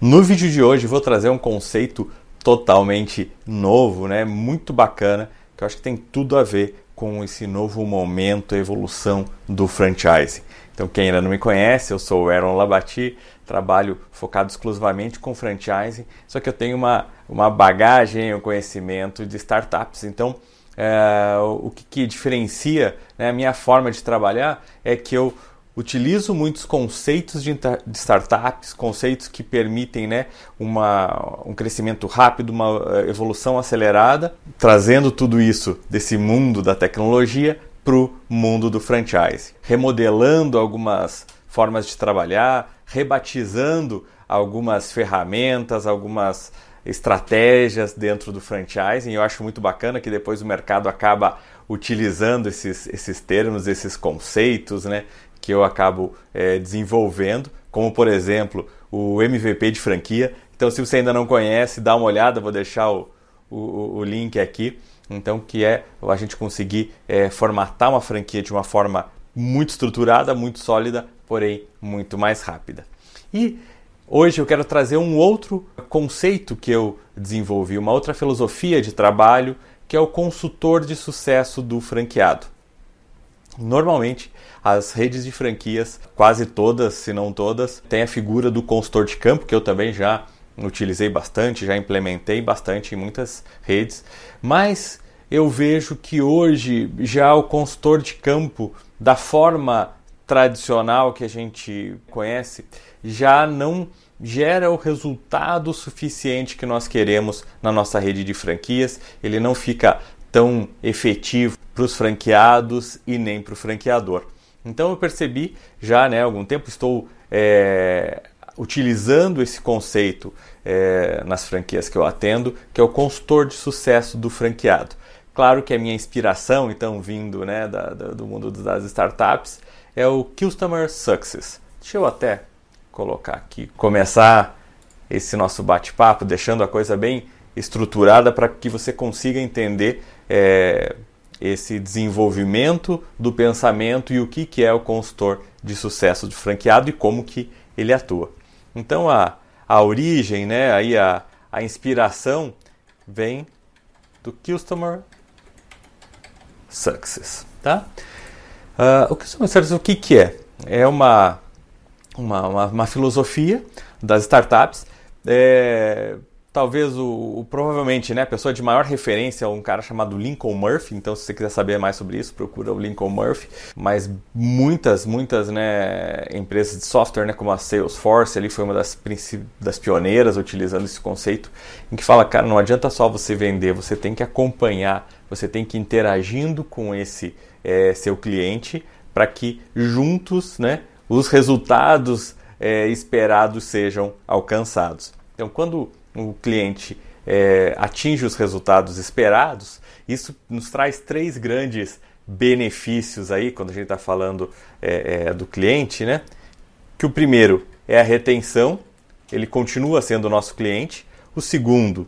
No vídeo de hoje vou trazer um conceito totalmente novo, né? Muito bacana, que eu acho que tem tudo a ver com esse novo momento, evolução do franchise. Então, quem ainda não me conhece, eu sou o Aaron Labati, trabalho focado exclusivamente com franchising, só que eu tenho uma, uma bagagem, um conhecimento de startups. Então, é, o que, que diferencia né, a minha forma de trabalhar é que eu utilizo muitos conceitos de, de startups, conceitos que permitem né, uma, um crescimento rápido, uma eh, evolução acelerada, trazendo tudo isso desse mundo da tecnologia para o mundo do franchise, remodelando algumas formas de trabalhar, rebatizando algumas ferramentas, algumas estratégias dentro do franchising. Eu acho muito bacana que depois o mercado acaba utilizando esses, esses termos, esses conceitos, né, que eu acabo é, desenvolvendo, como por exemplo o MVP de franquia. Então, se você ainda não conhece, dá uma olhada, vou deixar o, o, o link aqui. Então, que é a gente conseguir é, formatar uma franquia de uma forma muito estruturada, muito sólida, porém muito mais rápida. E hoje eu quero trazer um outro conceito que eu desenvolvi, uma outra filosofia de trabalho, que é o consultor de sucesso do franqueado. Normalmente, as redes de franquias, quase todas, se não todas, têm a figura do consultor de campo, que eu também já utilizei bastante, já implementei bastante em muitas redes, mas eu vejo que hoje já o consultor de campo, da forma tradicional que a gente conhece, já não gera o resultado suficiente que nós queremos na nossa rede de franquias, ele não fica tão efetivo para os franqueados e nem para o franqueador. Então eu percebi já né, há algum tempo, estou é, utilizando esse conceito é, nas franquias que eu atendo, que é o consultor de sucesso do franqueado. Claro que a minha inspiração, então, vindo né, da, da, do mundo das startups, é o Customer Success. Deixa eu até colocar aqui, começar esse nosso bate-papo, deixando a coisa bem estruturada para que você consiga entender é, esse desenvolvimento do pensamento e o que, que é o consultor de sucesso de franqueado e como que ele atua. Então a, a origem, né, aí a, a inspiração vem do Customer Success. Tá? Uh, o Customer Success o que, que é? É uma, uma, uma, uma filosofia das startups é, talvez o, o, provavelmente né, a pessoa de maior referência é um cara chamado Lincoln Murphy. Então, se você quiser saber mais sobre isso, procura o Lincoln Murphy. Mas muitas, muitas né, empresas de software, né, como a Salesforce, ali foi uma das, das pioneiras utilizando esse conceito, em que fala, cara, não adianta só você vender, você tem que acompanhar, você tem que ir interagindo com esse é, seu cliente para que juntos, né, os resultados é, esperados sejam alcançados. Então, quando o cliente é, atinge os resultados esperados, isso nos traz três grandes benefícios aí, quando a gente está falando é, é, do cliente, né? Que o primeiro é a retenção, ele continua sendo nosso cliente. O segundo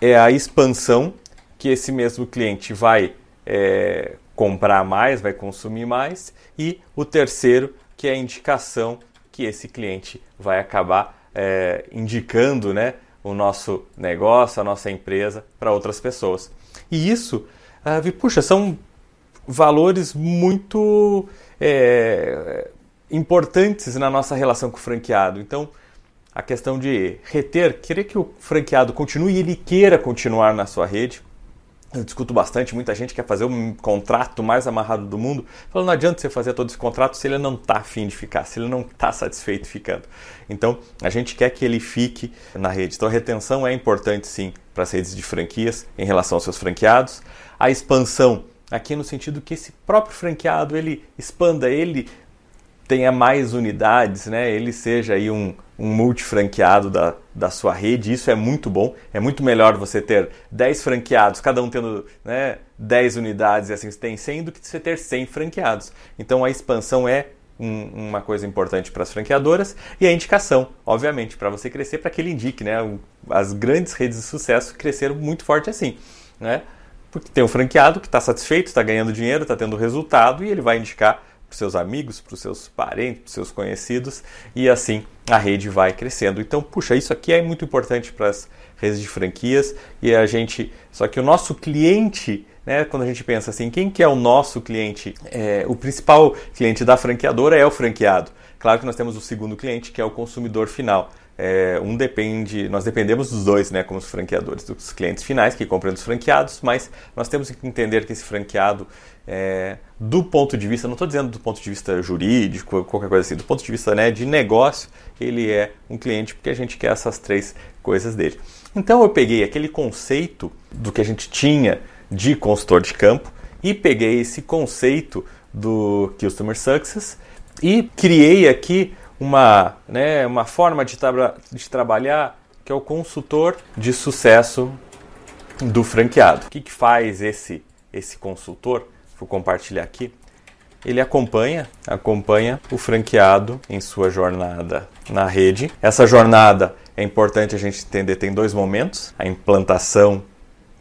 é a expansão, que esse mesmo cliente vai é, comprar mais, vai consumir mais. E o terceiro, que é a indicação que esse cliente vai acabar é, indicando né, o nosso negócio, a nossa empresa para outras pessoas. E isso, uh, puxa, são valores muito é, importantes na nossa relação com o franqueado. Então, a questão de reter, querer que o franqueado continue e ele queira continuar na sua rede, eu discuto bastante, muita gente quer fazer um contrato mais amarrado do mundo. Falando, não adianta você fazer todo esse contrato se ele não está afim de ficar, se ele não está satisfeito ficando. Então, a gente quer que ele fique na rede. Então, a retenção é importante sim para as redes de franquias em relação aos seus franqueados. A expansão, aqui no sentido que esse próprio franqueado ele expanda, ele tenha mais unidades, né? ele seja aí um, um multifranqueado da, da sua rede, isso é muito bom. É muito melhor você ter 10 franqueados, cada um tendo né, 10 unidades e assim você tem 100, do que você ter 100 franqueados. Então a expansão é um, uma coisa importante para as franqueadoras e a indicação, obviamente, para você crescer, para que ele indique. Né? As grandes redes de sucesso cresceram muito forte assim. Né? Porque tem um franqueado que está satisfeito, está ganhando dinheiro, está tendo resultado e ele vai indicar para os seus amigos, para os seus parentes, para os seus conhecidos, e assim a rede vai crescendo. Então, puxa, isso aqui é muito importante para as redes de franquias e a gente. Só que o nosso cliente, né, quando a gente pensa assim, quem que é o nosso cliente? É, o principal cliente da franqueadora é o franqueado. Claro que nós temos o segundo cliente, que é o consumidor final. É, um depende, nós dependemos dos dois, né, como os franqueadores, dos clientes finais que compram dos franqueados, mas nós temos que entender que esse franqueado, é, do ponto de vista, não estou dizendo do ponto de vista jurídico, qualquer coisa assim, do ponto de vista né, de negócio, ele é um cliente porque a gente quer essas três coisas dele. Então eu peguei aquele conceito do que a gente tinha de consultor de campo e peguei esse conceito do Customer Success e criei aqui uma, né, uma forma de, tra de trabalhar que é o consultor de sucesso do franqueado. O que, que faz esse, esse consultor? Vou compartilhar aqui. Ele acompanha, acompanha o franqueado em sua jornada na rede. Essa jornada é importante a gente entender, tem dois momentos: a implantação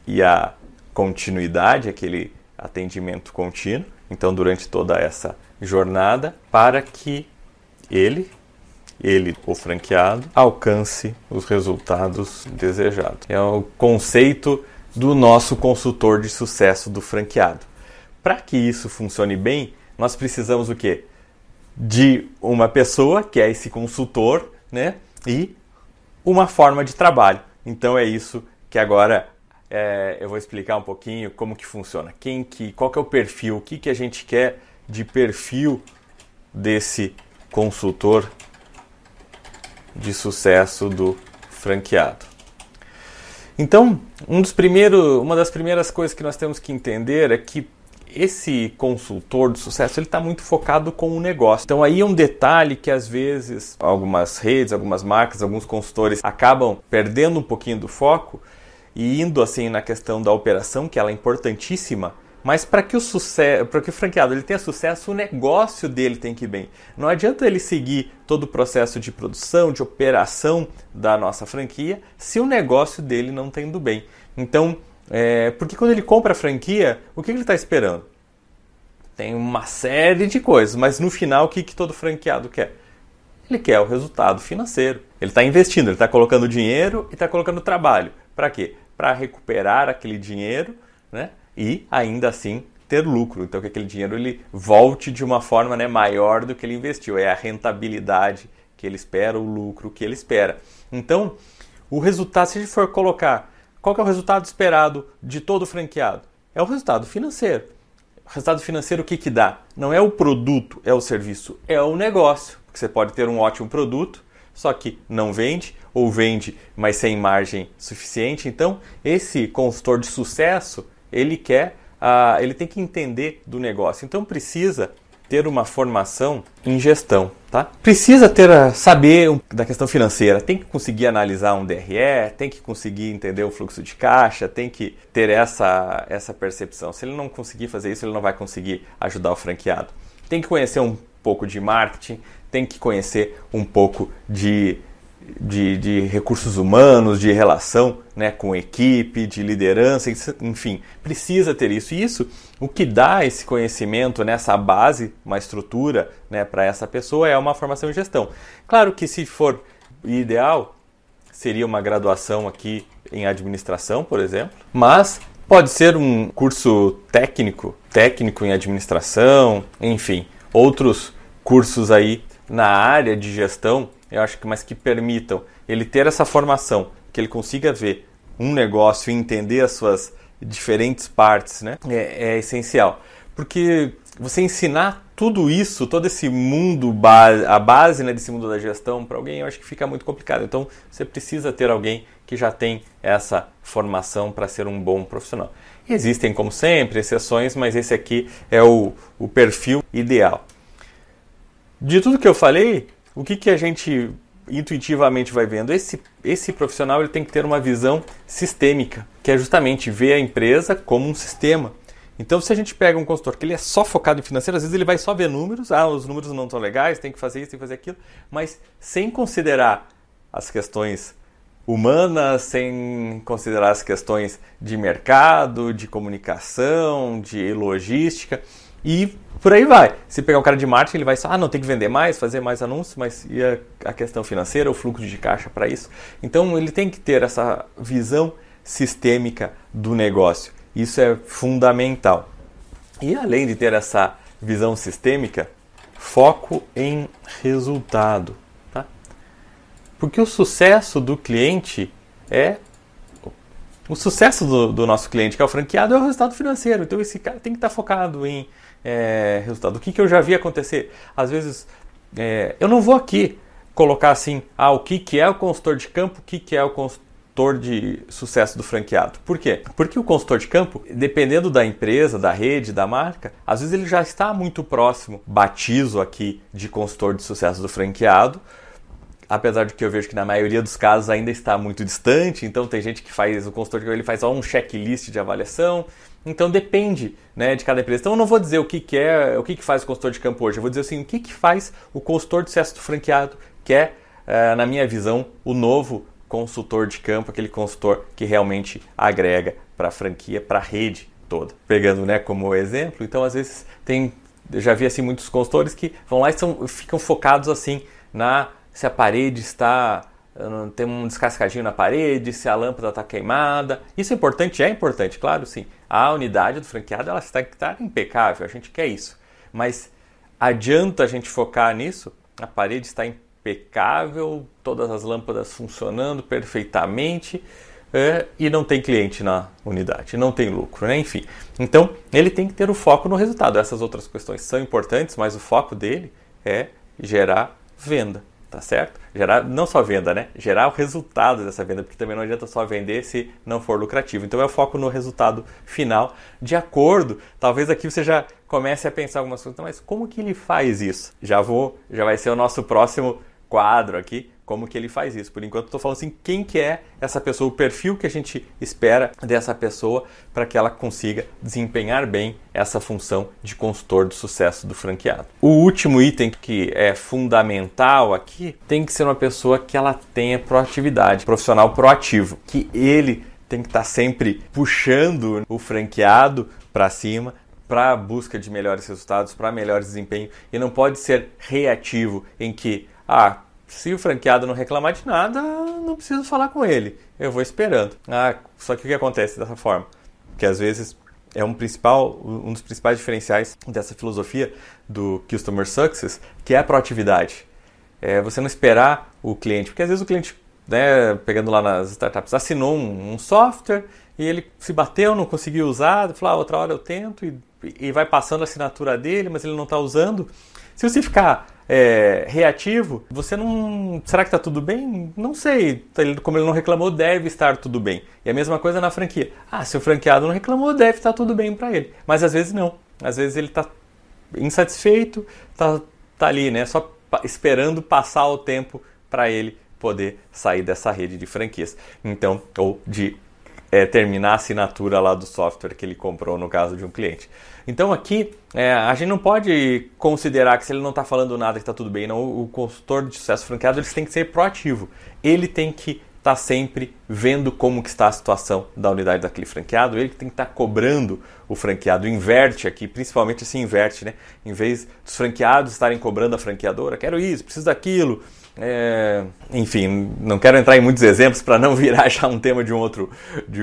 e a continuidade, aquele atendimento contínuo. Então, durante toda essa jornada, para que ele, ele, o franqueado, alcance os resultados desejados. É o conceito do nosso consultor de sucesso do franqueado. Para que isso funcione bem, nós precisamos o quê? De uma pessoa, que é esse consultor, né? E uma forma de trabalho. Então é isso que agora é, eu vou explicar um pouquinho como que funciona. Quem que, qual que é o perfil, o que, que a gente quer de perfil desse consultor de sucesso do franqueado. Então, um dos primeiros, uma das primeiras coisas que nós temos que entender é que esse consultor de sucesso ele está muito focado com o negócio. Então aí é um detalhe que às vezes algumas redes, algumas marcas, alguns consultores acabam perdendo um pouquinho do foco e indo assim na questão da operação, que ela é importantíssima, mas para que o sucesso, para que o franqueado ele tenha sucesso, o negócio dele tem que ir bem. Não adianta ele seguir todo o processo de produção, de operação da nossa franquia, se o negócio dele não está indo bem. Então, é, porque quando ele compra a franquia, o que ele está esperando? Tem uma série de coisas, mas no final o que, que todo franqueado quer? Ele quer o resultado financeiro. Ele está investindo, ele está colocando dinheiro e está colocando trabalho. Para quê? Para recuperar aquele dinheiro, né? E ainda assim ter lucro. Então que aquele dinheiro ele volte de uma forma né, maior do que ele investiu. É a rentabilidade que ele espera, o lucro que ele espera. Então, o resultado, se a gente for colocar, qual é o resultado esperado de todo franqueado? É o resultado financeiro. O resultado financeiro o que, que dá? Não é o produto, é o serviço, é o negócio. Porque você pode ter um ótimo produto, só que não vende, ou vende, mas sem margem suficiente. Então, esse consultor de sucesso, ele quer, uh, ele tem que entender do negócio. Então precisa ter uma formação em gestão, tá? Precisa ter a, saber da questão financeira, tem que conseguir analisar um DRE, tem que conseguir entender o fluxo de caixa, tem que ter essa essa percepção. Se ele não conseguir fazer isso, ele não vai conseguir ajudar o franqueado. Tem que conhecer um pouco de marketing, tem que conhecer um pouco de de, de, recursos humanos, de relação né, com equipe, de liderança, enfim, precisa ter isso. E isso, o que dá esse conhecimento, né, base, uma estrutura né, para essa pessoa é uma formação em gestão. Claro que se for ideal, seria uma graduação aqui em administração, por exemplo, mas pode ser um curso técnico, técnico em administração, enfim, outros cursos aí na área de gestão eu acho que mas que permitam ele ter essa formação, que ele consiga ver um negócio e entender as suas diferentes partes, né? É, é essencial, porque você ensinar tudo isso, todo esse mundo, a base né, desse mundo da gestão para alguém, eu acho que fica muito complicado. Então, você precisa ter alguém que já tem essa formação para ser um bom profissional. Existem, como sempre, exceções, mas esse aqui é o, o perfil ideal. De tudo que eu falei, o que, que a gente intuitivamente vai vendo? Esse, esse profissional ele tem que ter uma visão sistêmica, que é justamente ver a empresa como um sistema. Então, se a gente pega um consultor que ele é só focado em financeiro, às vezes ele vai só ver números, ah, os números não estão legais, tem que fazer isso, tem que fazer aquilo, mas sem considerar as questões humanas, sem considerar as questões de mercado, de comunicação, de logística. E por aí vai. Se pegar um cara de marketing, ele vai só, ah, não, tem que vender mais, fazer mais anúncios, mas e a, a questão financeira, o fluxo de caixa para isso? Então, ele tem que ter essa visão sistêmica do negócio. Isso é fundamental. E além de ter essa visão sistêmica, foco em resultado. Tá? Porque o sucesso do cliente é. O sucesso do, do, nosso cliente, que é o franqueado, é o resultado financeiro. Então esse cara tem que estar focado em é, resultado. O que, que eu já vi acontecer? Às vezes, é, eu não vou aqui colocar assim, ah, o que, que é o consultor de campo, o que, que é o consultor de sucesso do franqueado. Por quê? Porque o consultor de campo, dependendo da empresa, da rede, da marca, às vezes ele já está muito próximo, batizo aqui de consultor de sucesso do franqueado, apesar de que eu vejo que na maioria dos casos ainda está muito distante, então tem gente que faz o consultor ele faz só um checklist de avaliação, então depende né, de cada empresa. Então eu não vou dizer o que, que é, o que, que faz o consultor de campo hoje, eu vou dizer assim, o que, que faz o consultor de sucesso do franqueado, que é, eh, na minha visão, o novo consultor de campo, aquele consultor que realmente agrega para a franquia, para a rede toda. Pegando né, como exemplo, então às vezes tem, eu já vi assim muitos consultores que vão lá e são, ficam focados assim na se a parede está tem um descascadinho na parede, se a lâmpada está queimada. Isso é importante? É importante, claro, sim. A unidade do franqueado ela está, está impecável, a gente quer isso. Mas adianta a gente focar nisso? A parede está impecável impecável, todas as lâmpadas funcionando perfeitamente é, e não tem cliente na unidade, não tem lucro, né? enfim. Então ele tem que ter o foco no resultado. Essas outras questões são importantes, mas o foco dele é gerar venda, tá certo? Gerar não só venda, né? Gerar o resultado dessa venda, porque também não adianta só vender se não for lucrativo. Então é o foco no resultado final, de acordo. Talvez aqui você já comece a pensar algumas coisas, mas como que ele faz isso? Já vou, já vai ser o nosso próximo quadro aqui, como que ele faz isso. Por enquanto estou falando assim, quem que é essa pessoa, o perfil que a gente espera dessa pessoa para que ela consiga desempenhar bem essa função de consultor do sucesso do franqueado. O último item que é fundamental aqui tem que ser uma pessoa que ela tenha proatividade, profissional proativo, que ele tem que estar tá sempre puxando o franqueado para cima, para a busca de melhores resultados, para melhores desempenho e não pode ser reativo em que ah, se o franqueado não reclamar de nada, não preciso falar com ele. Eu vou esperando. Ah, só que o que acontece dessa forma? Que às vezes é um, principal, um dos principais diferenciais dessa filosofia do Customer Success, que é a proatividade. É você não esperar o cliente, porque às vezes o cliente, né, pegando lá nas startups, assinou um, um software e ele se bateu, não conseguiu usar, falou, ah, outra hora eu tento e, e vai passando a assinatura dele, mas ele não está usando. Se você ficar é, reativo, você não. Será que está tudo bem? Não sei. Como ele não reclamou, deve estar tudo bem. E a mesma coisa na franquia. Ah, se o franqueado não reclamou, deve estar tudo bem para ele. Mas às vezes não. Às vezes ele está insatisfeito, está tá ali, né? Só esperando passar o tempo para ele poder sair dessa rede de franquias. Então, ou de é, terminar a assinatura lá do software que ele comprou no caso de um cliente. Então aqui é, a gente não pode considerar que se ele não está falando nada que está tudo bem. Não, o consultor de sucesso franqueado ele tem que ser proativo. Ele tem que estar tá sempre vendo como que está a situação da unidade daquele franqueado. Ele tem que estar tá cobrando o franqueado. Inverte aqui, principalmente se inverte, né? Em vez dos franqueados estarem cobrando a franqueadora, quero isso, preciso daquilo é, enfim, não quero entrar em muitos exemplos para não virar já um tema de um outro, de,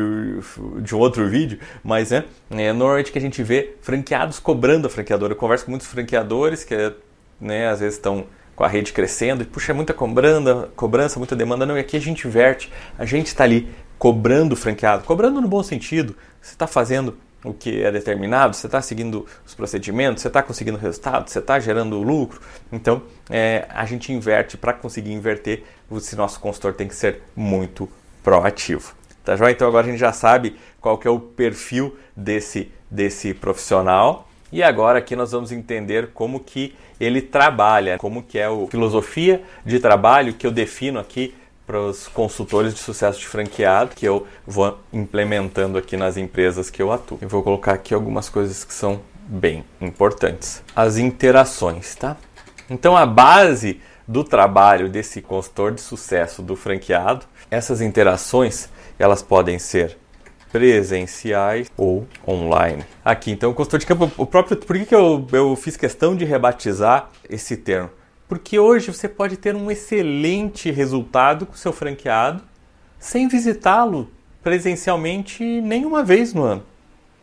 de um outro vídeo, mas né, é normalmente que a gente vê franqueados cobrando a franqueadora. Eu converso com muitos franqueadores que né, às vezes estão com a rede crescendo e puxa, é muita cobrança, cobrança, muita demanda. Não, e aqui a gente inverte, a gente está ali cobrando o franqueado, cobrando no bom sentido. Você está fazendo o que é determinado, você está seguindo os procedimentos, você está conseguindo resultado, você está gerando lucro. Então, é, a gente inverte para conseguir inverter, esse nosso consultor tem que ser muito proativo. Tá joia? Então agora a gente já sabe qual que é o perfil desse, desse profissional. E agora aqui nós vamos entender como que ele trabalha, como que é a filosofia de trabalho que eu defino aqui para os consultores de sucesso de franqueado que eu vou implementando aqui nas empresas que eu atuo. Eu vou colocar aqui algumas coisas que são bem importantes. As interações, tá? Então a base do trabalho desse consultor de sucesso do franqueado, essas interações, elas podem ser presenciais ou online. Aqui, então, o consultor de campo, o próprio, por que, que eu, eu fiz questão de rebatizar esse termo? Porque hoje você pode ter um excelente resultado com seu franqueado sem visitá-lo presencialmente nenhuma vez no ano.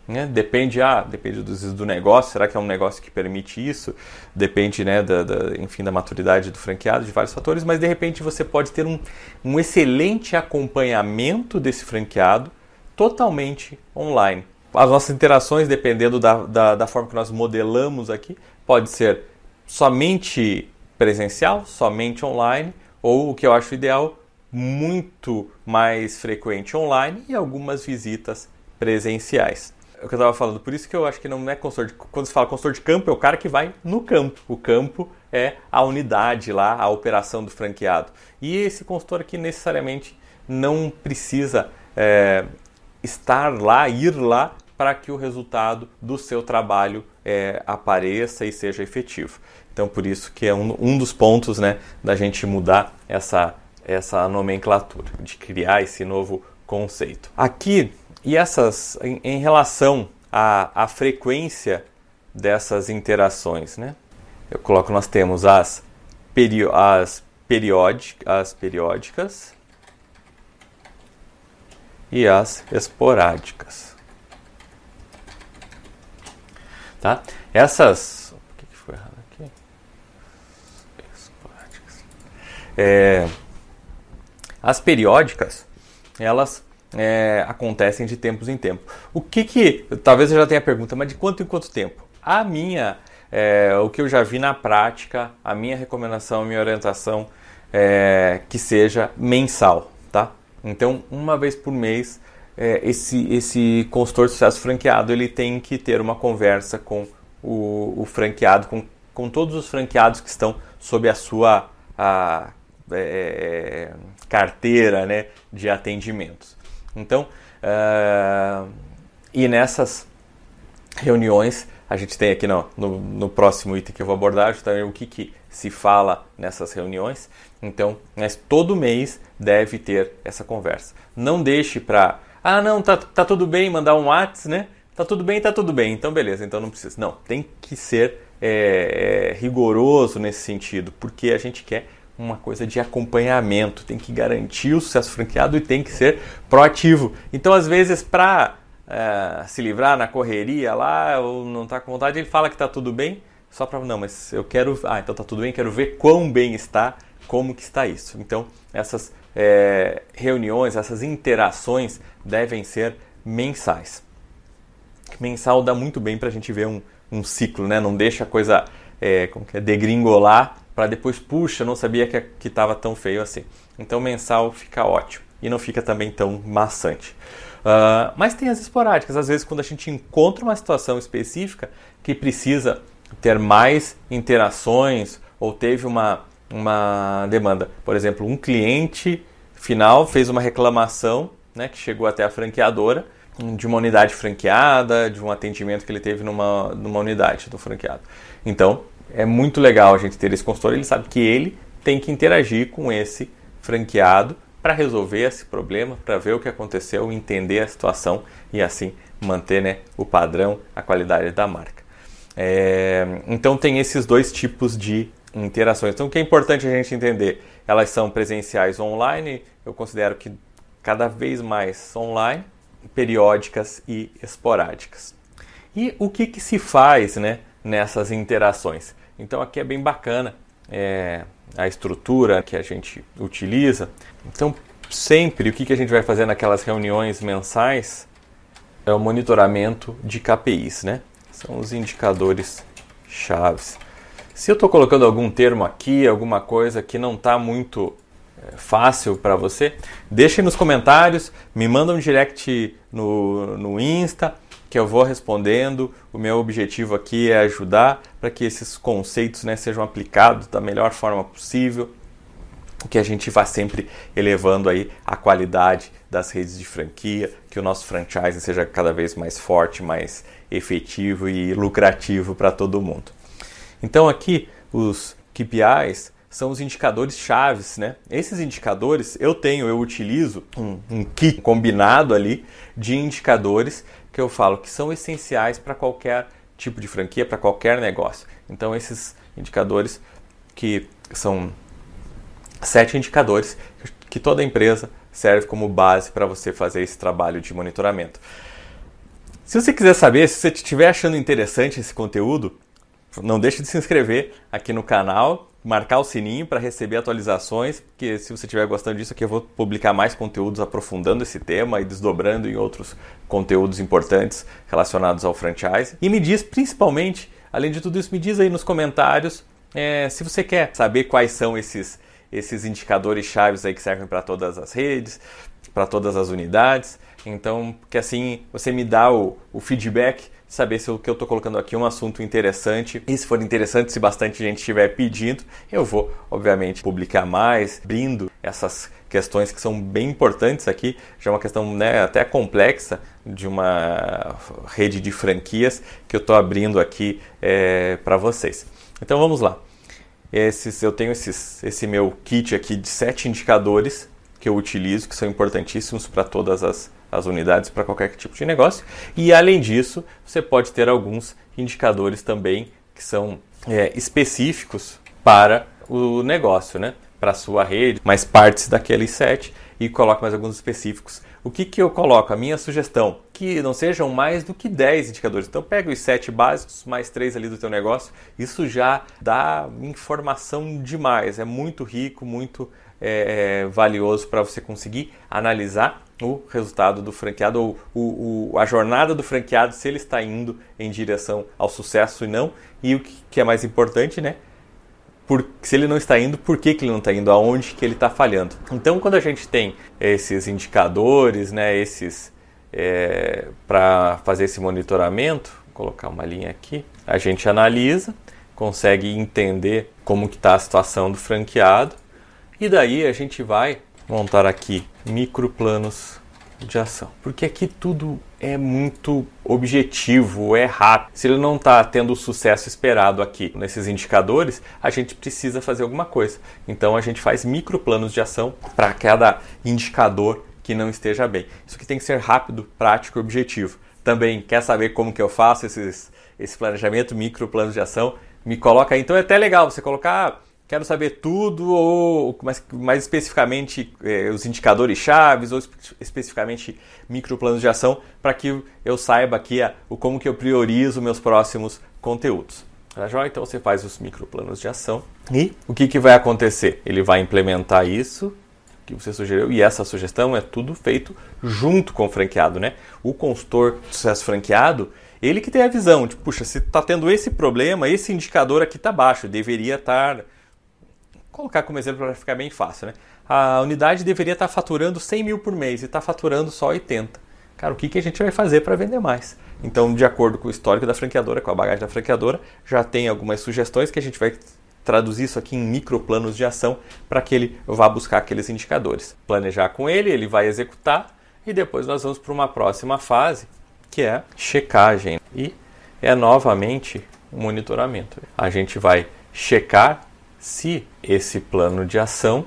Né? Depende, ah, depende do, do, negócio, será que é um negócio que permite isso? Depende, né, da, da, enfim, da maturidade do franqueado, de vários fatores, mas de repente você pode ter um, um excelente acompanhamento desse franqueado totalmente online. As nossas interações, dependendo da, da, da forma que nós modelamos aqui, pode ser somente presencial, somente online, ou o que eu acho ideal, muito mais frequente online e algumas visitas presenciais. É o que eu estava falando, por isso que eu acho que não é consultor de, quando se fala consultor de campo, é o cara que vai no campo. O campo é a unidade lá, a operação do franqueado. E esse consultor aqui necessariamente não precisa é, estar lá, ir lá para que o resultado do seu trabalho é, apareça e seja efetivo. Então, por isso que é um, um dos pontos né, da gente mudar essa, essa nomenclatura, de criar esse novo conceito. Aqui, e essas, em, em relação à, à frequência dessas interações, né? Eu coloco, nós temos as, perio, as, periódica, as periódicas e as esporádicas. Tá? Essas É, as periódicas, elas é, acontecem de tempos em tempo. O que que, talvez eu já tenha a pergunta, mas de quanto em quanto tempo? A minha, é, o que eu já vi na prática, a minha recomendação, a minha orientação é que seja mensal, tá? Então, uma vez por mês, é, esse, esse consultor de sucesso franqueado, ele tem que ter uma conversa com o, o franqueado, com, com todos os franqueados que estão sob a sua a, é, é, carteira né, de atendimentos. Então, uh, e nessas reuniões, a gente tem aqui no, no, no, próximo item que eu vou abordar justamente o que, que se fala nessas reuniões. Então, mas todo mês deve ter essa conversa. Não deixe para, ah, não, tá, tá tudo bem, mandar um WhatsApp, né? Tá tudo bem, tá tudo bem, então beleza, então não precisa. Não, tem que ser é, rigoroso nesse sentido, porque a gente quer uma coisa de acompanhamento, tem que garantir o sucesso franqueado e tem que ser proativo. Então, às vezes, para é, se livrar na correria lá, ou não está com vontade, ele fala que está tudo bem, só para não, mas eu quero, ah, então está tudo bem, quero ver quão bem está, como que está isso. Então, essas é, reuniões, essas interações devem ser mensais. Mensal dá muito bem para a gente ver um, um ciclo, né? Não deixa a coisa é, como que é, degringolar para depois, puxa, não sabia que estava tão feio assim. Então mensal fica ótimo e não fica também tão maçante. Uh, mas tem as esporádicas, às vezes quando a gente encontra uma situação específica que precisa ter mais interações ou teve uma, uma demanda. Por exemplo, um cliente final fez uma reclamação né, que chegou até a franqueadora de uma unidade franqueada, de um atendimento que ele teve numa, numa unidade do franqueado. Então, é muito legal a gente ter esse consultor, ele sabe que ele tem que interagir com esse franqueado para resolver esse problema, para ver o que aconteceu, entender a situação e assim manter né, o padrão, a qualidade da marca. É, então tem esses dois tipos de interações. Então o que é importante a gente entender? Elas são presenciais online, eu considero que cada vez mais online, periódicas e esporádicas. E o que, que se faz né, nessas interações? Então aqui é bem bacana é, a estrutura que a gente utiliza. Então sempre o que, que a gente vai fazer naquelas reuniões mensais é o monitoramento de KPIs, né? São os indicadores chaves. Se eu estou colocando algum termo aqui, alguma coisa que não está muito é, fácil para você, deixe nos comentários, me manda um direct no, no Insta, que eu vou respondendo. O meu objetivo aqui é ajudar para que esses conceitos né, sejam aplicados da melhor forma possível, que a gente vá sempre elevando aí a qualidade das redes de franquia, que o nosso franchise seja cada vez mais forte, mais efetivo e lucrativo para todo mundo. Então aqui os KPIs são os indicadores chaves, né? Esses indicadores eu tenho, eu utilizo um, um kit combinado ali de indicadores que eu falo que são essenciais para qualquer tipo de franquia, para qualquer negócio. Então esses indicadores que são sete indicadores que toda empresa serve como base para você fazer esse trabalho de monitoramento. Se você quiser saber, se você estiver achando interessante esse conteúdo, não deixe de se inscrever aqui no canal, marcar o sininho para receber atualizações, porque se você estiver gostando disso aqui eu vou publicar mais conteúdos aprofundando esse tema e desdobrando em outros conteúdos importantes relacionados ao franchise. E me diz principalmente, além de tudo isso, me diz aí nos comentários é, se você quer saber quais são esses, esses indicadores chaves aí que servem para todas as redes, para todas as unidades. Então, que assim você me dá o, o feedback, saber se o que eu estou colocando aqui é um assunto interessante. E se for interessante, se bastante gente estiver pedindo, eu vou, obviamente, publicar mais, abrindo essas questões que são bem importantes aqui. Já é uma questão né, até complexa de uma rede de franquias que eu estou abrindo aqui é, para vocês. Então vamos lá. Esses, eu tenho esses, esse meu kit aqui de sete indicadores que eu utilizo, que são importantíssimos para todas as, as unidades, para qualquer tipo de negócio. E além disso, você pode ter alguns indicadores também que são é, específicos para o negócio, né? para a sua rede, mais partes daqueles sete e coloco mais alguns específicos. O que, que eu coloco? A minha sugestão, que não sejam mais do que 10 indicadores. Então pega os 7 básicos, mais 3 ali do teu negócio. Isso já dá informação demais. É muito rico, muito é, é valioso para você conseguir analisar o resultado do franqueado ou o, o, a jornada do franqueado, se ele está indo em direção ao sucesso e não. E o que, é mais importante, né? por, se ele não está indo, por que, que ele não está indo, aonde que ele está falhando. Então, quando a gente tem esses indicadores, né, esses é, para fazer esse monitoramento, vou colocar uma linha aqui, a gente analisa, consegue entender como está a situação do franqueado e daí a gente vai montar aqui microplanos de ação. Porque aqui tudo é muito objetivo, é rápido. Se ele não está tendo o sucesso esperado aqui nesses indicadores, a gente precisa fazer alguma coisa. Então a gente faz micro planos de ação para cada indicador que não esteja bem. Isso aqui tem que ser rápido, prático e objetivo. Também quer saber como que eu faço esses, esse planejamento, micro planos de ação? Me coloca aí. Então é até legal você colocar quero saber tudo, ou mais, mais especificamente eh, os indicadores chaves, ou especificamente microplanos de ação, para que eu saiba aqui a, o como que eu priorizo meus próximos conteúdos. Tá joia? Então você faz os microplanos de ação e o que, que vai acontecer? Ele vai implementar isso que você sugeriu e essa sugestão é tudo feito junto com o franqueado, né? O consultor de sucesso franqueado, ele que tem a visão de, puxa, se está tendo esse problema, esse indicador aqui está baixo, deveria estar colocar como exemplo para ficar bem fácil, né? A unidade deveria estar faturando 100 mil por mês e está faturando só 80. Cara, o que, que a gente vai fazer para vender mais? Então, de acordo com o histórico da franqueadora, com a bagagem da franqueadora, já tem algumas sugestões que a gente vai traduzir isso aqui em microplanos de ação para que ele vá buscar aqueles indicadores. Planejar com ele, ele vai executar e depois nós vamos para uma próxima fase, que é checagem. E é novamente um monitoramento. A gente vai checar se esse plano de ação,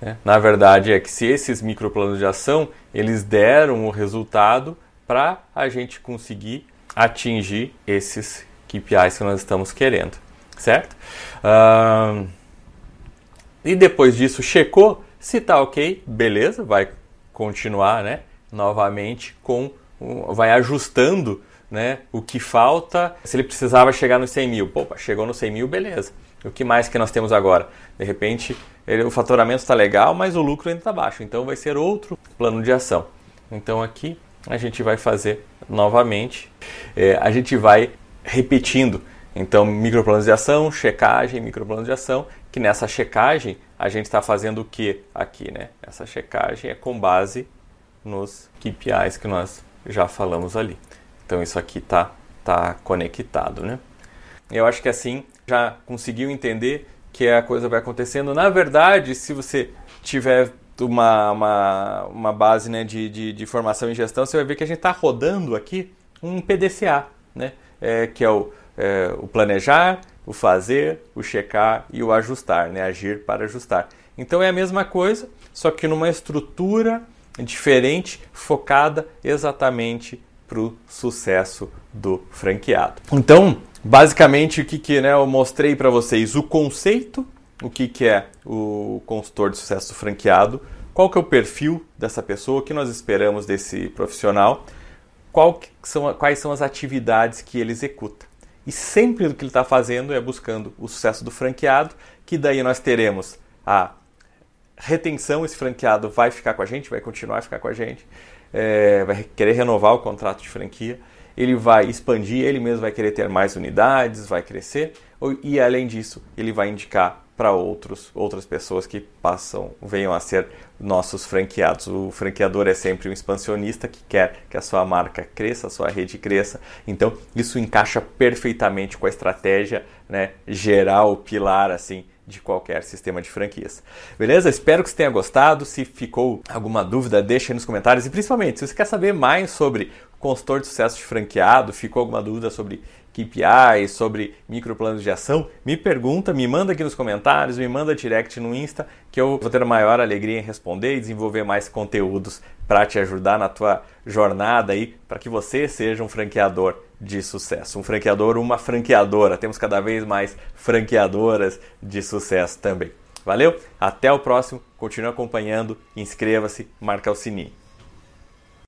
né, na verdade é que se esses microplanos de ação eles deram o resultado para a gente conseguir atingir esses KPIs que nós estamos querendo, certo? E depois disso checou, se está ok, beleza, vai continuar, né? Novamente com, vai ajustando, né? O que falta, se ele precisava chegar nos 100 mil, opa, chegou nos 100 mil, beleza o que mais que nós temos agora? De repente, ele, o faturamento está legal, mas o lucro ainda está baixo. Então, vai ser outro plano de ação. Então, aqui a gente vai fazer novamente, é, a gente vai repetindo. Então, microplanos de ação, checagem, microplanos de ação, que nessa checagem a gente está fazendo o que aqui, né? Essa checagem é com base nos KPIs que nós já falamos ali. Então, isso aqui está tá conectado, né? Eu acho que assim já conseguiu entender que a coisa vai acontecendo. Na verdade, se você tiver uma, uma, uma base né, de, de, de formação em gestão, você vai ver que a gente está rodando aqui um PDCA, né? É, que é o, é, o planejar, o fazer, o checar e o ajustar, né? agir para ajustar. Então é a mesma coisa, só que numa estrutura diferente, focada exatamente para o sucesso do franqueado. Então, basicamente, o que, que né, eu mostrei para vocês? O conceito, o que, que é o consultor de sucesso do franqueado, qual que é o perfil dessa pessoa, o que nós esperamos desse profissional, são, quais são as atividades que ele executa. E sempre o que ele está fazendo é buscando o sucesso do franqueado, que daí nós teremos a retenção, esse franqueado vai ficar com a gente, vai continuar a ficar com a gente, é, vai querer renovar o contrato de franquia, ele vai expandir, ele mesmo vai querer ter mais unidades, vai crescer, e além disso, ele vai indicar para outros outras pessoas que passam, venham a ser nossos franqueados. O franqueador é sempre um expansionista que quer que a sua marca cresça, a sua rede cresça. Então, isso encaixa perfeitamente com a estratégia, né, geral, pilar assim de qualquer sistema de franquias. Beleza? Espero que você tenha gostado. Se ficou alguma dúvida, deixa aí nos comentários. E principalmente, se você quer saber mais sobre consultor de sucesso de franqueado, ficou alguma dúvida sobre KPI, sobre microplanos de ação, me pergunta, me manda aqui nos comentários, me manda direct no Insta, que eu vou ter a maior alegria em responder e desenvolver mais conteúdos para te ajudar na tua jornada aí, para que você seja um franqueador de sucesso. Um franqueador, uma franqueadora. Temos cada vez mais franqueadoras de sucesso também. Valeu? Até o próximo. Continue acompanhando, inscreva-se, marca o sininho.